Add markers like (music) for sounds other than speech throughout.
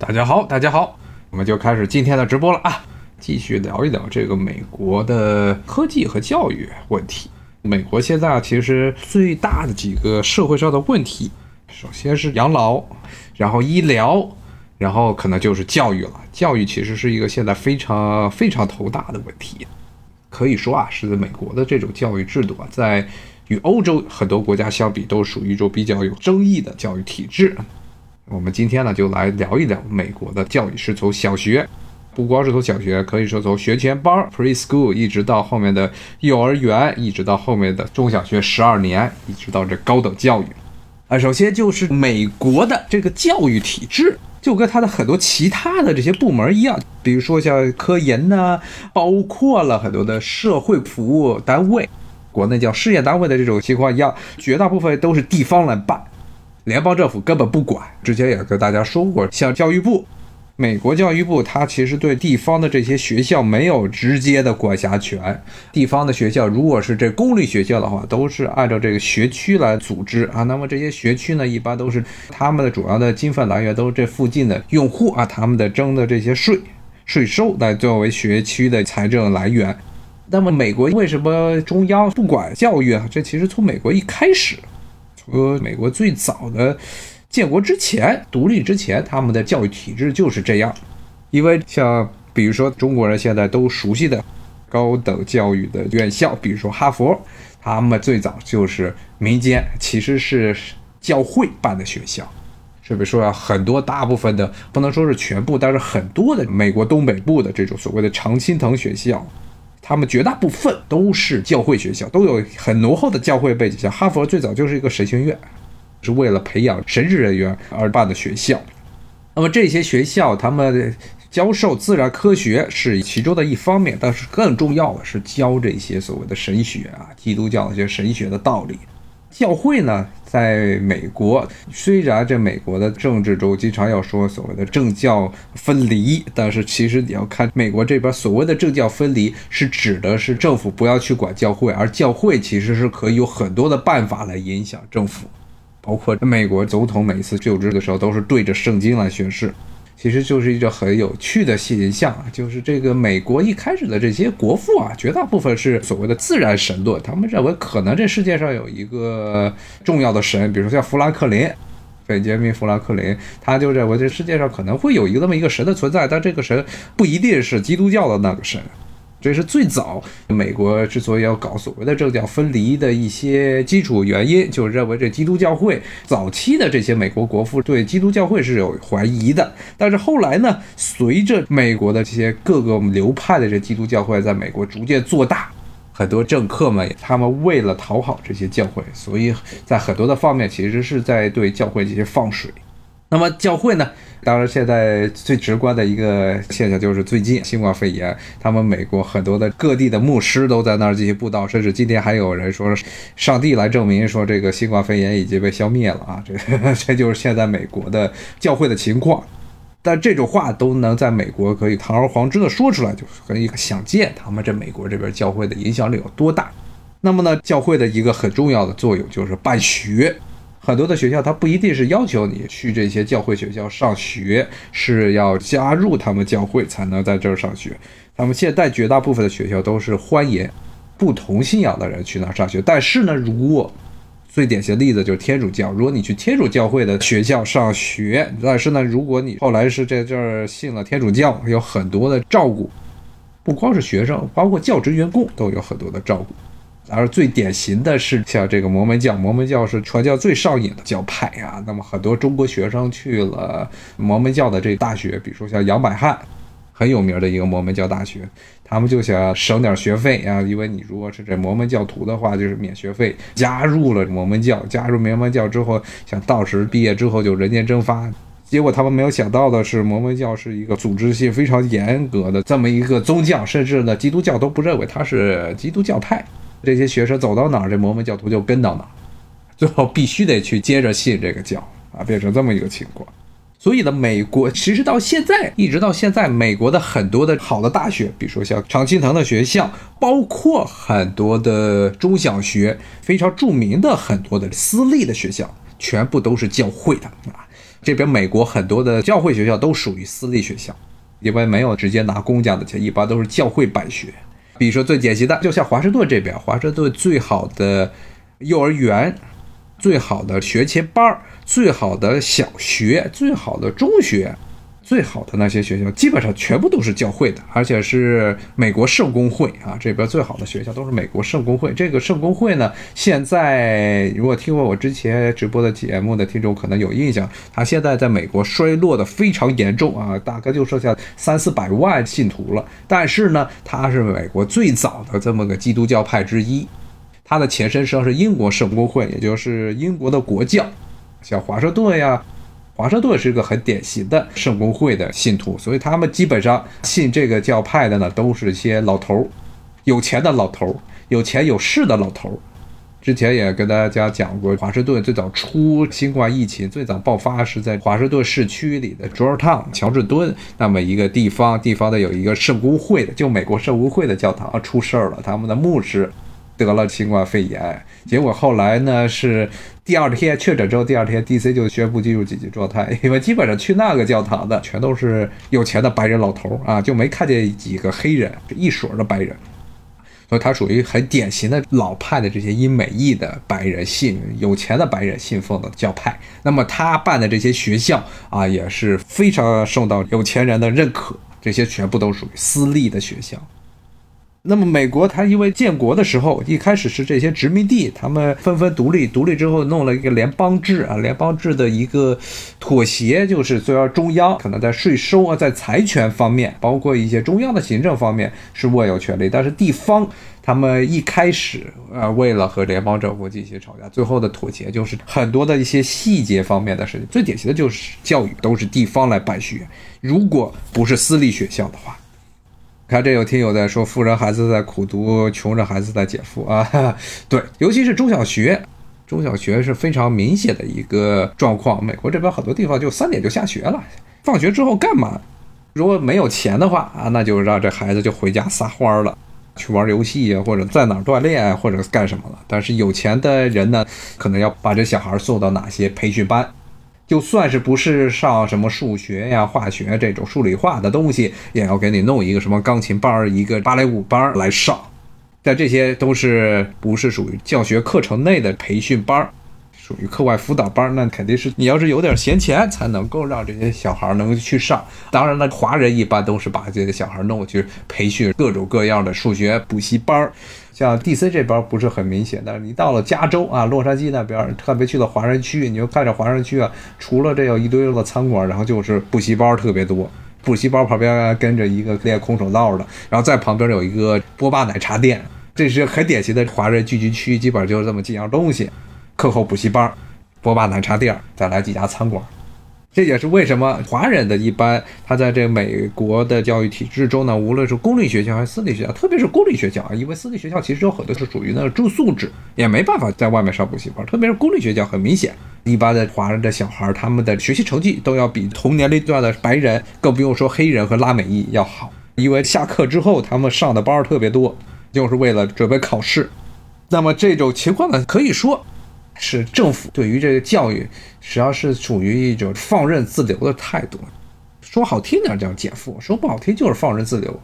大家好，大家好，我们就开始今天的直播了啊！继续聊一聊这个美国的科技和教育问题。美国现在啊，其实最大的几个社会上的问题，首先是养老，然后医疗，然后可能就是教育了。教育其实是一个现在非常非常头大的问题。可以说啊，是美国的这种教育制度啊，在与欧洲很多国家相比，都属于一种比较有争议的教育体制。我们今天呢，就来聊一聊美国的教育是从小学，不光是从小学，可以说从学前班 （preschool） 一直到后面的幼儿园，一直到后面的中小学十二年，一直到这高等教育。啊，首先就是美国的这个教育体制，就跟它的很多其他的这些部门一样，比如说像科研呐，包括了很多的社会服务单位，国内叫事业单位的这种情况一样，绝大部分都是地方来办。联邦政府根本不管，之前也跟大家说过，像教育部，美国教育部，它其实对地方的这些学校没有直接的管辖权。地方的学校，如果是这公立学校的话，都是按照这个学区来组织啊。那么这些学区呢，一般都是他们的主要的经费来源都是这附近的用户啊，他们的征的这些税税收来作为学区的财政来源。那么美国为什么中央不管教育啊？这其实从美国一开始。和美国最早的建国之前、独立之前，他们的教育体制就是这样。因为像比如说中国人现在都熟悉的高等教育的院校，比如说哈佛，他们最早就是民间，其实是教会办的学校。是不是说很多大部分的不能说是全部，但是很多的美国东北部的这种所谓的常青藤学校。他们绝大部分都是教会学校，都有很浓厚的教会背景。像哈佛最早就是一个神学院，是为了培养神职人员而办的学校。那么这些学校，他们教授自然科学是其中的一方面，但是更重要的是教这些所谓的神学啊，基督教的一些神学的道理。教会呢，在美国虽然这美国的政治中经常要说所谓的政教分离，但是其实你要看美国这边所谓的政教分离，是指的是政府不要去管教会，而教会其实是可以有很多的办法来影响政府，包括美国总统每次就职的时候都是对着圣经来宣誓。其实就是一个很有趣的现象啊，就是这个美国一开始的这些国父啊，绝大部分是所谓的自然神论，他们认为可能这世界上有一个重要的神，比如说像富兰克林，本杰明·富兰克林，他就认为这世界上可能会有一个那么一个神的存在，但这个神不一定是基督教的那个神。这是最早美国之所以要搞所谓的政教分离的一些基础原因，就是认为这基督教会早期的这些美国国父对基督教会是有怀疑的。但是后来呢，随着美国的这些各个流派的这基督教会在美国逐渐做大，很多政客们他们为了讨好这些教会，所以在很多的方面其实是在对教会这些放水。那么教会呢？当然，现在最直观的一个现象就是最近新冠肺炎，他们美国很多的各地的牧师都在那儿进行布道，甚至今天还有人说，上帝来证明说这个新冠肺炎已经被消灭了啊！这 (laughs) 这就是现在美国的教会的情况。但这种话都能在美国可以堂而皇之的说出来，就可以想见他们这美国这边教会的影响力有多大。那么呢，教会的一个很重要的作用就是办学。很多的学校，它不一定是要求你去这些教会学校上学，是要加入他们教会才能在这儿上学。他们现在绝大部分的学校都是欢迎不同信仰的人去那儿上学。但是呢，如果最典型的例子就是天主教，如果你去天主教会的学校上学，但是呢，如果你后来是在这儿信了天主教，有很多的照顾，不光是学生，包括教职员工都有很多的照顾。而最典型的是像这个摩门教，摩门教是传教最上瘾的教派呀。那么很多中国学生去了摩门教的这大学，比如说像杨百翰，很有名的一个摩门教大学，他们就想省点学费啊，因为你如果是这摩门教徒的话，就是免学费。加入了摩门教，加入摩门教之后，想到时毕业之后就人间蒸发。结果他们没有想到的是，摩门教是一个组织性非常严格的这么一个宗教，甚至呢基督教都不认为它是基督教派。这些学生走到哪儿，这摩门教徒就跟到哪儿，最后必须得去接着信这个教啊，变成这么一个情况。所以呢，美国其实到现在，一直到现在，美国的很多的好的大学，比如说像常青藤的学校，包括很多的中小学，非常著名的很多的私立的学校，全部都是教会的啊。这边美国很多的教会学校都属于私立学校，因为没有直接拿公家的钱，一般都是教会办学。比如说最典型的，就像华盛顿这边，华盛顿最好的幼儿园、最好的学前班、最好的小学、最好的中学。最好的那些学校基本上全部都是教会的，而且是美国圣公会啊。这边最好的学校都是美国圣公会。这个圣公会呢，现在如果听过我之前直播的节目的听众可能有印象，它现在在美国衰落的非常严重啊，大概就剩下三四百万信徒了。但是呢，它是美国最早的这么个基督教派之一，它的前身实际上是英国圣公会，也就是英国的国教，像华盛顿呀。华盛顿是一个很典型的圣公会的信徒，所以他们基本上信这个教派的呢，都是些老头儿，有钱的老头儿，有钱有势的老头儿。之前也跟大家讲过，华盛顿最早出新冠疫情最早爆发是在华盛顿市区里的 Georgetown 乔治敦那么一个地方，地方的有一个圣公会的，就美国圣公会的教堂出事儿了，他们的牧师。得了新冠肺炎，结果后来呢是第二天确诊之后，第二天 D.C 就宣布进入紧急状态，因为基本上去那个教堂的全都是有钱的白人老头啊，就没看见几个黑人，一水的白人，所以他属于很典型的老派的这些英美裔的白人信有钱的白人信奉的教派。那么他办的这些学校啊，也是非常受到有钱人的认可，这些全部都属于私立的学校。那么美国，它因为建国的时候，一开始是这些殖民地，他们纷纷独立，独立之后弄了一个联邦制啊，联邦制的一个妥协，就是虽然中央可能在税收啊，在财权方面，包括一些中央的行政方面是握有权利，但是地方他们一开始啊，为了和联邦政府进行吵架，最后的妥协就是很多的一些细节方面的事情，最典型的就是教育都是地方来办学，如果不是私立学校的话。看，这有听友在说，富人孩子在苦读，穷人孩子在减负啊。(laughs) 对，尤其是中小学，中小学是非常明显的一个状况。美国这边很多地方就三点就下学了，放学之后干嘛？如果没有钱的话啊，那就让这孩子就回家撒欢儿了，去玩游戏啊，或者在哪儿锻炼，或者干什么了。但是有钱的人呢，可能要把这小孩送到哪些培训班。就算是不是上什么数学呀、化学这种数理化的东西，也要给你弄一个什么钢琴班儿、一个芭蕾舞班儿来上。但这些都是不是属于教学课程内的培训班儿，属于课外辅导班儿。那肯定是你要是有点闲钱，才能够让这些小孩能够去上。当然了，华人一般都是把这些小孩弄去培训各种各样的数学补习班儿。像 D.C 这边不是很明显，但是你到了加州啊，洛杉矶那边，特别去了华人区，你就看着华人区啊，除了这有一堆的餐馆，然后就是补习班特别多，补习班旁边跟着一个练空手道的，然后在旁边有一个波霸奶茶店，这是很典型的华人聚集区，基本上就是这么几样东西：课后补习班、波霸奶茶店，再来几家餐馆。这也是为什么华人的一般，他在这美国的教育体制中呢，无论是公立学校还是私立学校，特别是公立学校啊，因为私立学校其实有很多是属于那个住宿制，也没办法在外面上补习班。特别是公立学校，很明显，一般的华人的小孩，他们的学习成绩都要比同年龄段的白人，更不用说黑人和拉美裔要好。因为下课之后，他们上的班特别多，就是为了准备考试。那么这种情况呢，可以说。是政府对于这个教育，实际上是处于一种放任自流的态度。说好听点叫减负，说不好听就是放任自流。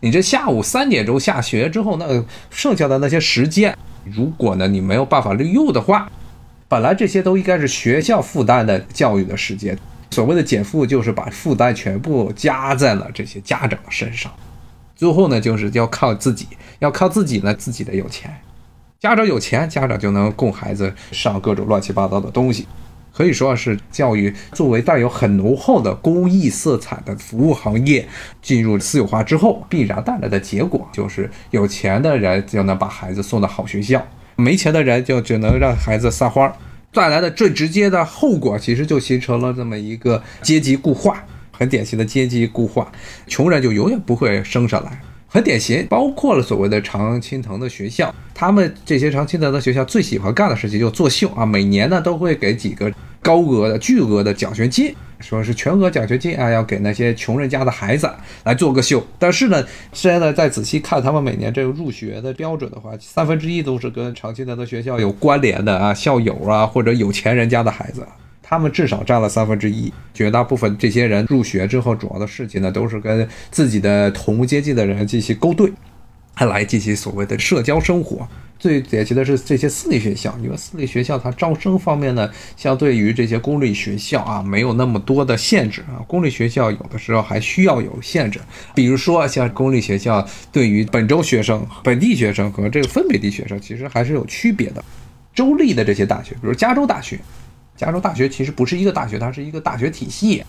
你这下午三点钟下学之后，那剩下的那些时间，如果呢你没有办法利用的话，本来这些都应该是学校负担的教育的时间。所谓的减负，就是把负担全部加在了这些家长身上。最后呢，就是要靠自己，要靠自己呢，自己的有钱。家长有钱，家长就能供孩子上各种乱七八糟的东西，可以说是教育作为带有很浓厚的公益色彩的服务行业进入私有化之后，必然带来的结果就是有钱的人就能把孩子送到好学校，没钱的人就只能让孩子撒欢儿，带来的最直接的后果其实就形成了这么一个阶级固化，很典型的阶级固化，穷人就永远不会升上来。很典型，包括了所谓的常青藤的学校，他们这些常青藤的学校最喜欢干的事情就作秀啊，每年呢都会给几个高额的、巨额的奖学金，说是全额奖学金啊，要给那些穷人家的孩子来做个秀。但是呢，现在再仔细看他们每年这个入学的标准的话，三分之一都是跟常青藤的学校有关联的啊，校友啊或者有钱人家的孩子。他们至少占了三分之一。绝大部分这些人入学之后，主要的事情呢，都是跟自己的同阶级的人进行勾兑，还来进行所谓的社交生活。最典型的是这些私立学校，因为私立学校它招生方面呢，相对于这些公立学校啊，没有那么多的限制啊。公立学校有的时候还需要有限制，比如说像公立学校对于本州学生、本地学生和这个分北地学生，其实还是有区别的。州立的这些大学，比如加州大学，加州大学其实不是一个大学，它是一个大学体系。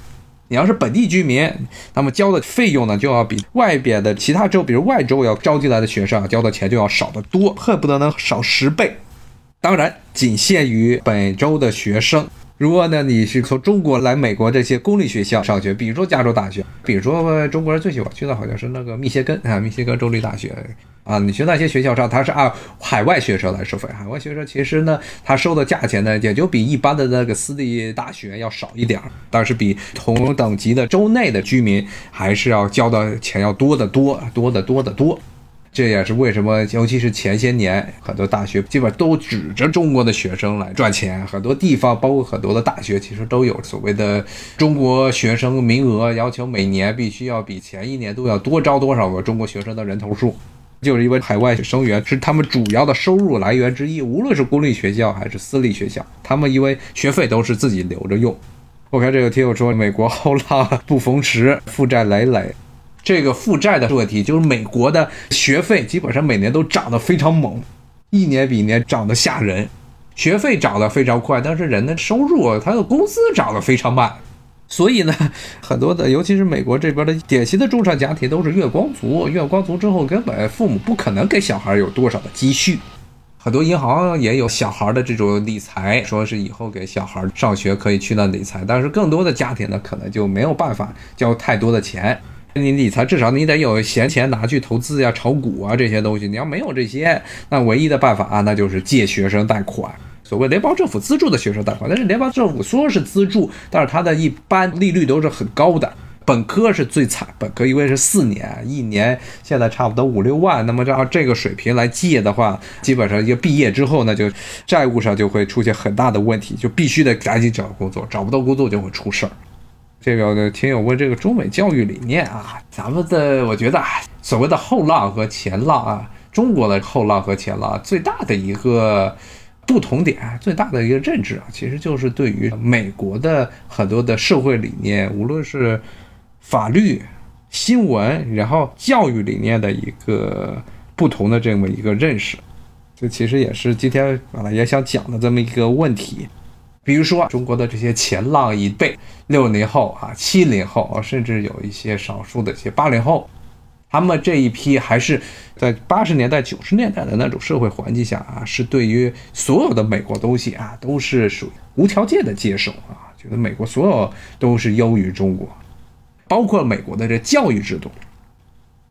你要是本地居民，那么交的费用呢，就要比外边的其他州，比如外州要招进来的学生交的钱就要少得多，恨不得能少十倍。当然，仅限于本州的学生。如果呢，你是从中国来美国这些公立学校上学，比如说加州大学，比如说中国人最喜欢去的好像是那个密歇根啊，密歇根州立大学啊，你去那些学校上，他是按海外学生来收费。海外学生其实呢，他收的价钱呢，也就比一般的那个私立大学要少一点儿，但是比同等级的州内的居民还是要交的钱要多得多，多得多得多。这也是为什么，尤其是前些年，很多大学基本都指着中国的学生来赚钱。很多地方，包括很多的大学，其实都有所谓的中国学生名额要求，每年必须要比前一年都要多招多少个中国学生的人头数。就是因为海外生源是他们主要的收入来源之一，无论是公立学校还是私立学校，他们因为学费都是自己留着用。我看这个听友说，美国后浪不逢时，负债累累。这个负债的问题，就是美国的学费基本上每年都涨得非常猛，一年比一年涨得吓人。学费涨得非常快，但是人的收入，他的工资涨得非常慢。所以呢，很多的，尤其是美国这边的典型的中产家庭，都是月光族。月光族之后，根本父母不可能给小孩有多少的积蓄。很多银行也有小孩的这种理财，说是以后给小孩上学可以去那理财。但是更多的家庭呢，可能就没有办法交太多的钱。你理财至少你得有闲钱拿去投资呀、炒股啊这些东西。你要没有这些，那唯一的办法啊，那就是借学生贷款，所谓联邦政府资助的学生贷款。但是联邦政府说是资助，但是它的一般利率都是很高的。本科是最惨，本科因为是四年，一年现在差不多五六万。那么照这个水平来借的话，基本上一毕业之后呢，就债务上就会出现很大的问题，就必须得赶紧找工作，找不到工作就会出事儿。这个听友问这个中美教育理念啊，咱们的我觉得啊，所谓的后浪和前浪啊，中国的后浪和前浪最大的一个不同点，最大的一个认知啊，其实就是对于美国的很多的社会理念，无论是法律、新闻，然后教育理念的一个不同的这么一个认识，这其实也是今天本来也想讲的这么一个问题。比如说，中国的这些前浪一辈，六零后啊、七零后，甚至有一些少数的一些八零后，他们这一批还是在八十年代、九十年代的那种社会环境下啊，是对于所有的美国东西啊，都是属于无条件的接受啊，觉得美国所有都是优于中国，包括美国的这教育制度。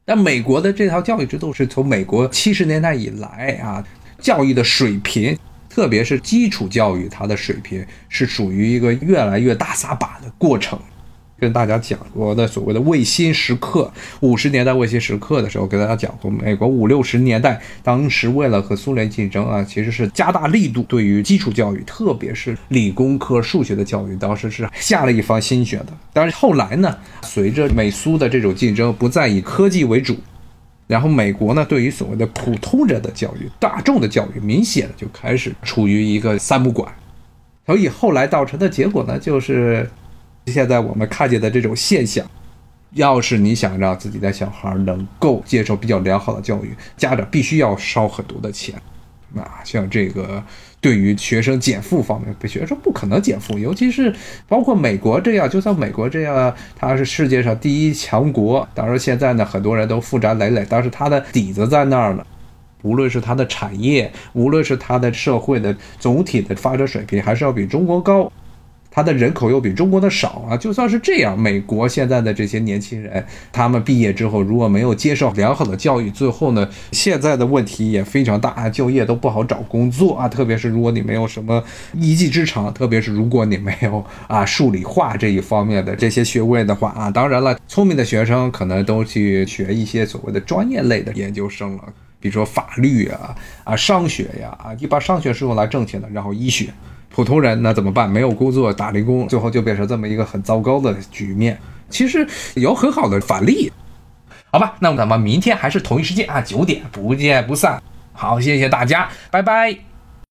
但美国的这套教育制度是从美国七十年代以来啊，教育的水平。特别是基础教育，它的水平是属于一个越来越大撒把的过程。跟大家讲过的所谓的卫星时刻，五十年代卫星时刻的时候，跟大家讲过，美国五六十年代当时为了和苏联竞争啊，其实是加大力度对于基础教育，特别是理工科、数学的教育，当时是下了一番心血的。但是后来呢，随着美苏的这种竞争，不再以科技为主。然后美国呢，对于所谓的普通人的教育、大众的教育，明显的就开始处于一个三不管，所以后来造成的结果呢，就是现在我们看见的这种现象。要是你想让自己的小孩能够接受比较良好的教育，家长必须要烧很多的钱。那，像这个对于学生减负方面，学生不可能减负，尤其是包括美国这样，就像美国这样，它是世界上第一强国，当然现在呢，很多人都负债累累，但是它的底子在那儿呢，无论是它的产业，无论是它的社会的总体的发展水平，还是要比中国高。它的人口又比中国的少啊，就算是这样，美国现在的这些年轻人，他们毕业之后如果没有接受良好的教育，最后呢，现在的问题也非常大啊，就业都不好找工作啊，特别是如果你没有什么一技之长，特别是如果你没有啊数理化这一方面的这些学位的话啊，当然了，聪明的学生可能都去学一些所谓的专业类的研究生了，比如说法律啊啊商学呀啊，一般商学是用来挣钱的，然后医学。普通人那怎么办？没有工作，打零工，最后就变成这么一个很糟糕的局面。其实有很好的反例，好吧？那么咱们明天还是同一时间啊，九点不见不散。好，谢谢大家，拜拜。